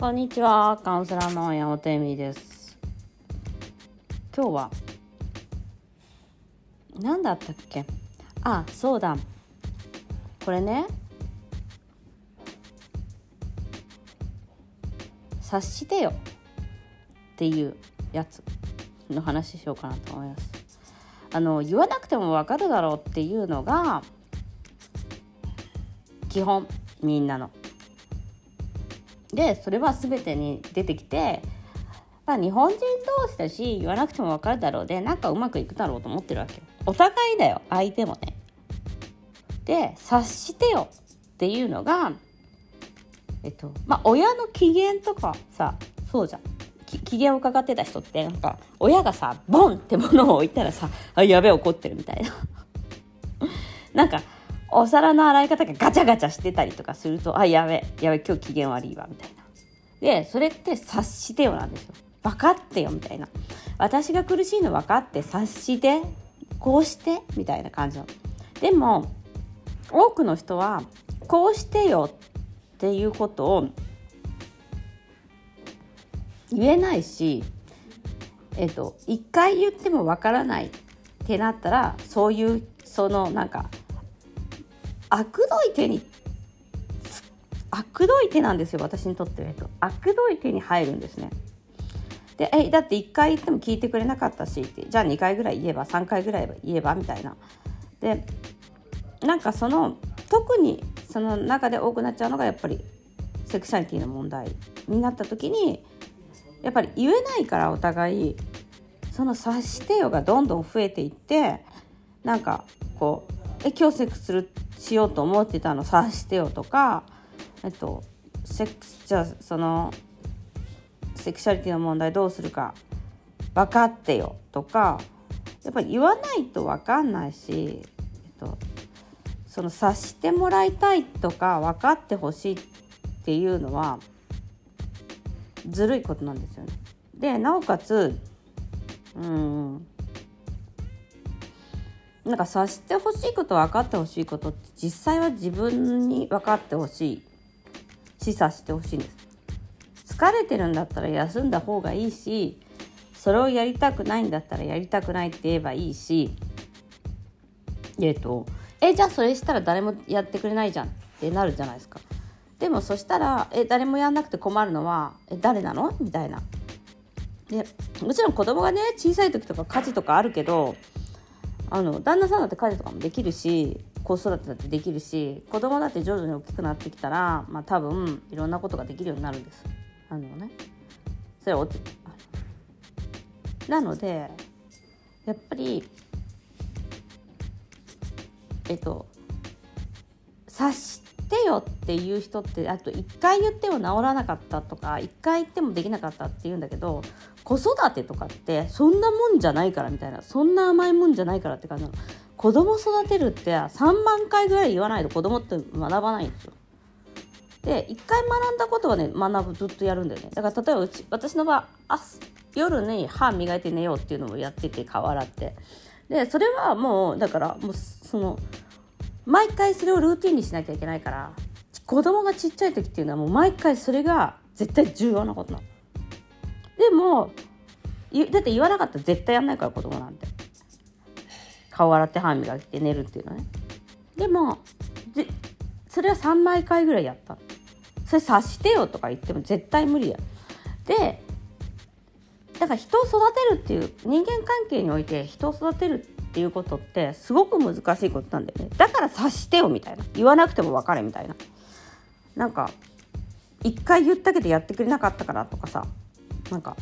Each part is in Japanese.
こんにちは、カウンセラーの山本恵美です。今日は何だったっけ？あ、そうだ。これね、察してよっていうやつの話しようかなと思います。あの言わなくてもわかるだろうっていうのが基本みんなの。でそれは全てに出てきて、まあ、日本人同士だし言わなくても分かるだろうでなんかうまくいくだろうと思ってるわけお互いだよ相手もね。で察してよっていうのがえっとまあ親の機嫌とかさそうじゃん。機嫌を伺ってた人ってなんか親がさボンってものを置いたらさあやべえ怒ってるみたいな。なんかお皿の洗い方がガチャガチャしてたりとかするとあやべやべ今日機嫌悪いわみたいな。でそれって察してよなんですよ。分かってよみたいな。私が苦しいの分かって察してこうしてみたいな感じなの。でも多くの人はこうしてよっていうことを言えないしえっと一回言っても分からないってなったらそういうそのなんか悪どい手に悪どい手なんですよ私にとっては、えっと、悪どい手に入るんですね。でえだって1回言っても聞いてくれなかったしってじゃあ2回ぐらい言えば3回ぐらい言えばみたいな。でなんかその特にその中で多くなっちゃうのがやっぱりセクシャリティの問題になった時にやっぱり言えないからお互いその察してよがどんどん増えていってなんかこう「え今日セックスするしようと思ってたの？察してよ」とかえっとセックスじゃあそのセクシャリティの問題どうするか分かってよとかやっぱり言わないと分かんないし、えっと、その察してもらいたいとか分かってほしいっていうのはずるいことなんですよね。でなおかつうんなんか察してほしいこと分かってほしい。ことって実際は自分に分かってほしい示唆してほしいんです。疲れてるんだったら休んだ方がいいしそれをやりたくないんだったらやりたくないって言えばいいし。えっとえじゃあそれしたら誰もやってくれないじゃんってなるじゃないですか。でもそしたらえ誰もやんなくて困るのはえ誰なの？みたいな。でもちろん子供がね小さい時とか家事とかあるけどあの旦那さんだって家事とかもできるし子育てだってできるし子供だって徐々に大きくなってきたら、まあ、多分いろんなことができるようになるんです。あのね、それはなのでやっぱりえっと察しててよっていう人ってあと1回言っても治らなかったとか1回言ってもできなかったって言うんだけど子育てとかってそんなもんじゃないからみたいなそんな甘いもんじゃないからって感じなの。子供育てるって3万回ぐらい言わないと子供って学ばないんですよ。で1回学んだことはね学ぶずっとやるんだよね。だから例えばうち私の場合夜に歯磨いて寝ようっていうのをやってて顔洗って。でそれはもうだからもうその毎回それをルーティンにしなきゃいけないから子供がちっちゃい時っていうのはもう毎回それが絶対重要なことなの。でもだって言わなかったら絶対やんないから子供なんて。顔洗って歯磨いて寝るっていうのね。でもでそれは3毎回ぐらいやった。それ察してよとか言っても絶対無理や。でだから人を育てるっていう人間関係において人を育てるっていうことってすごく難しいことなんだよね。だから察してよみたいな。言わなくても分かれみたいな。なんか一回言ったけどやってくれなかったからとかさ。なんか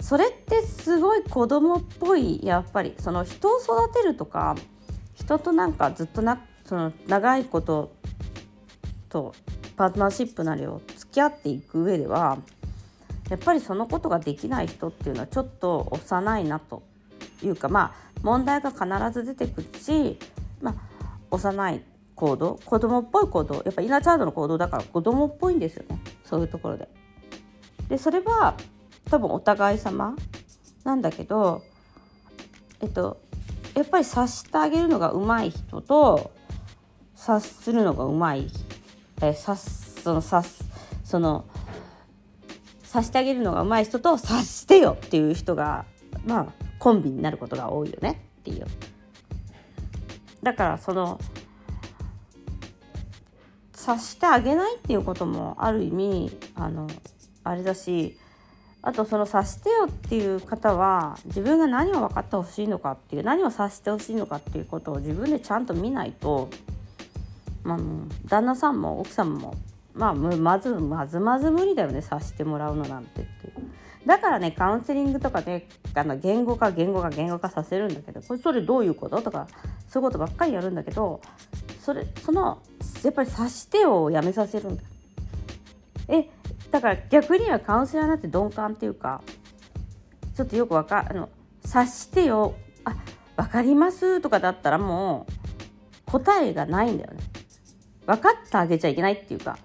それってすごい子供っぽいやっぱりその人を育てるとか人となんかずっとなその長いこととパートナーシップなりを付き合っていく上ではやっぱりそのことができない人っていうのはちょっと幼いなというかまあ問題が必ず出てくるし、まあ、幼い行動子供っぽい行動やっぱイナーチャードの行動だから子供っぽいんですよねそういうところで。でそれは多分お互い様なんだけどえっとやっぱり察してあげるのが上手い人と察するのが上手い、え察その察その察してあげるのが上手い人と察してよっていう人がまあコンビになることが多いよねっていうだからその察してあげないっていうこともある意味あのあれだしあとその察してよっていう方は自分が何を分かってほしいのかっていう何を察してほしいのかっていうことを自分でちゃんと見ないと、まあ、旦那さんも奥さんも、まあ、まずまずまず無理だよね察してもらうのなんてっていう。だからねカウンセリングとかであの言語化言語化言語化させるんだけどこれそれどういうこととかそういうことばっかりやるんだけどそれそのやっぱり察してをやめさせるんだ。えだから逆にはカウンセラーなって鈍感っていうかちょっとよくわかあの察してよあ分かりますとかだったらもう答えがないんだよね。分かってあげちゃいけないっていうか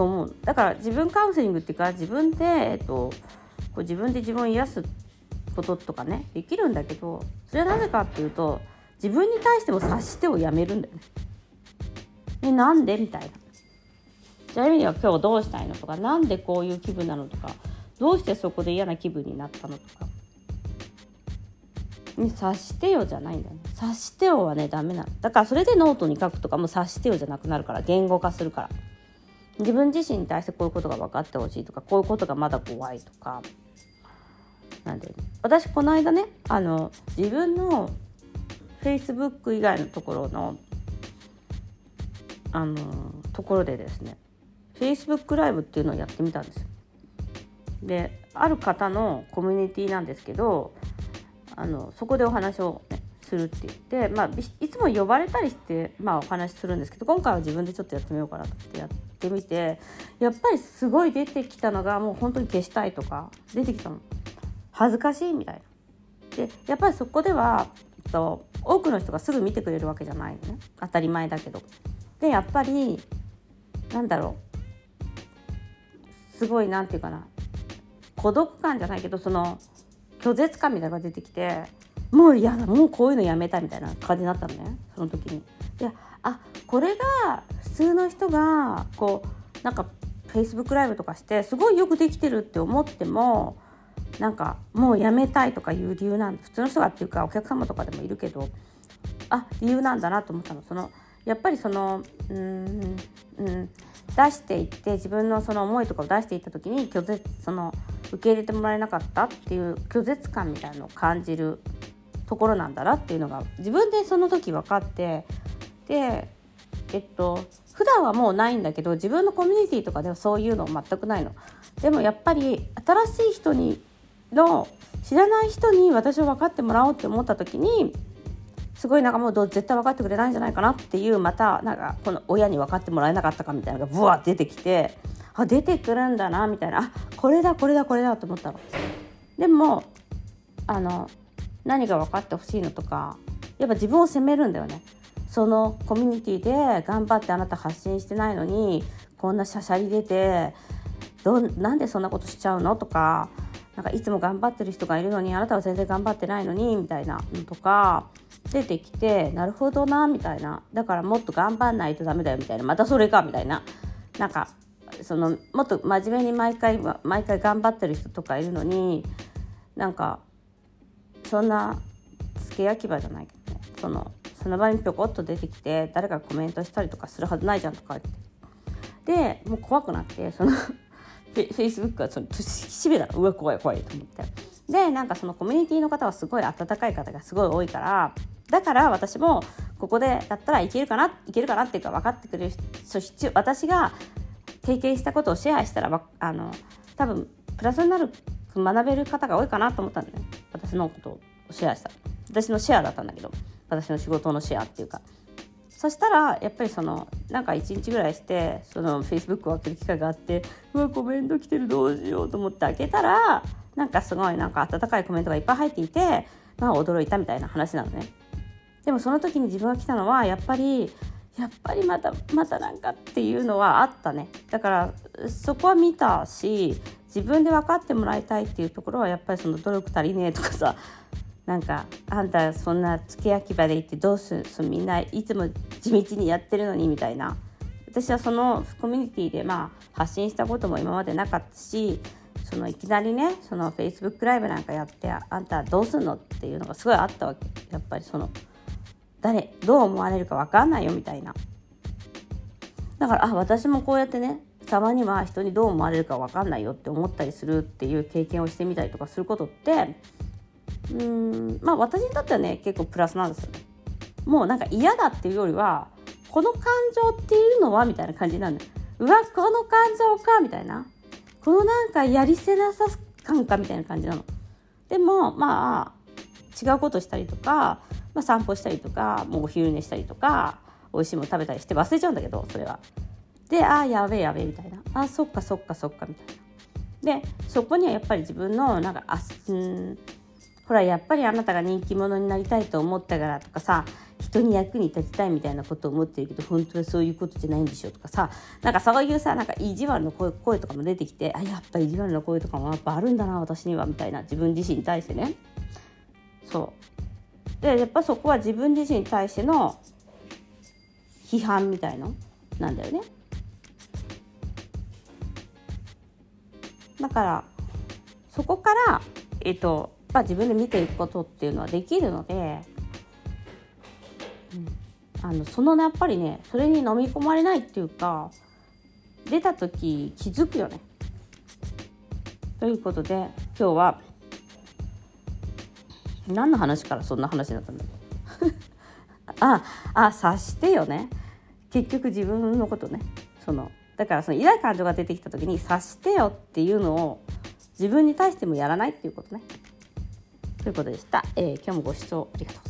と思う。だから自分カウンセリングっていうか自分で、えっと、こう自分で自分を癒すこととかねできるんだけどそれはなぜかっていうと自分に対しても察してをやめるんだよね。えなんでみたいな。じゃあエミリは今日どうしたいのとか何でこういう気分なのとかどうしてそこで嫌な気分になったのとか。に察してよじゃないんだよね。察してよはねダメなの。だからそれでノートに書くとかも察してよじゃなくなるから言語化するから。自分自身に対してこういうことが分かってほしいとかこういうことがまだ怖いとかなんで、ね、私この間ねあの自分の Facebook 以外のところのあのところでですね Facebook ライブっていうのをやってみたんです。である方のコミュニティなんですけどあのそこでお話を、ね、するって言って、まあ、いつも呼ばれたりして、まあ、お話しするんですけど今回は自分でちょっとやってみようかなってやってみてやっぱりすごい出てきたのがもう本当に消したいとか出てきたの恥ずかしいみたいな。でやっぱりそこではと多くの人がすぐ見てくれるわけじゃないのね当たり前だけど。でやっぱりなんだろうすごい何て言うかな孤独感じゃないけどその拒絶感みたいなのが出てきてもう嫌だもうこういうのやめたみたいな感じになったのねその時に。であこれが普通の人がこうなんかフェイスブックライブとかしてすごいよくできてるって思ってもなんかもうやめたいとかいう理由なん普通の人がっていうかお客様とかでもいるけどあ理由なんだなと思ったのそのやっぱりそのうんうん出していって自分のその思いとかを出していった時に拒絶その受け入れてもらえなかったっていう拒絶感みたいなのを感じるところなんだなっていうのが自分でその時分かってでえっと普段はもうないんだけど自分のコミュニティとかではそういうの全くないの。でもやっぱり新しい人にの知らない人に私を分かってもらおうって思った時にすごいなんかもう絶対分かってくれないんじゃないかなっていうまたなんかこの親に分かってもらえなかったかみたいなのがブワー出てきてあ出てくるんだなみたいなあこれだこれだこれだと思ったの。でもあの何が分かってほしいのとかやっぱ自分を責めるんだよね。そのコミュニティで頑張ってあなた発信してないのにこんなしゃしゃり出てどなんでそんなことしちゃうのとかなんかいつも頑張ってる人がいるのにあなたは全然頑張ってないのにみたいなのとか出てきてなるほどなみたいな。だからもっと頑張んないとダメだよみたいな。またそれかみたいな。なんかそのもっと真面目に毎回毎回頑張ってる人とかいるのになんかそんな付け焼き場じゃないけどね。そのその場にぴょこっと出てきて誰かコメントしたりとかするはずないじゃんとか言って。でもう怖くなってその フェイスブックはそのしめだうわ怖い怖いと思って。でなんかそのコミュニティの方はすごい温かい方がすごい多いからだから私もここでだったらいけるかないけるかなっていうか分かってくれるそして私が経験したことをシェアしたらあの多分プラスになる学べる方が多いかなと思ったんだよね。私のことをシェアした私のシェアだったんだけど私の仕事のシェアっていうかそしたらやっぱりそのなんか1日ぐらいしてそのフェイスブックを開ける機会があってうわコメント来てるどうしようと思って開けたらなんかすごいなんか温かいコメントがいっぱい入っていてまあ驚いたみたいな話なのね。でもその時に自分が来たのはやっぱりやっぱりまたまたなんかっていうのはあったね。だからそこは見たし自分で分かってもらいたいっていうところはやっぱりその努力足りねえとかさなんかあんたそんな付け焼き場で行ってどうするみんないつも地道にやってるのにみたいな。私はそのコミュニティでまあ発信したことも今までなかったしそのいきなりねその Facebook ライブなんかやってあんたどうすんのっていうのがすごいあったわけ。やっぱりその誰どう思われるか分かんないよみたいなだからあ私もこうやってねたまには人にどう思われるか分かんないよって思ったりするっていう経験をしてみたりとかすることってうんまあ私にとってはね結構プラスなんですよね。もうなんか嫌だっていうよりはこの感情っていうのはみたいな感じなんだ。うわこの感情かみたいなこのなんかやりせなさ感かみたいな感じなの。でもまあ違うことしたりとか、まあ、散歩したりとかもうお昼寝したりとか美味しいもの食べたりして忘れちゃうんだけどそれは。でああやべえやべえみたいなあそっかそっかそっかみたいな。でそこにはやっぱり自分のなんかあうんほらやっぱりあなたが人気者になりたいと思ったからとかさ人に役に立ちたいみたいなことを思ってるけど本当はそういうことじゃないんでしょとかさなんかそういうさなんか意地悪の声声とかも出てきてあやっぱり意地悪の声とかもやっぱあるんだな私にはみたいな自分自身に対してねそうでやっぱそこは自分自身に対しての批判みたいの？なんだよね。だからそこからえっとまあ、自分で見ていくことっていうのはできるので、うん、あのそのやっぱりねそれに飲み込まれないっていうか出た時気づくよね。ということで今日は何の話からそんな話になったんだ？ああ察してよね結局自分のことねそのだからその嫌な感情が出てきた時に察してよっていうのを自分に対してもやらないっていうことね。ということでした。えー、今日もご視聴ありがとうございます。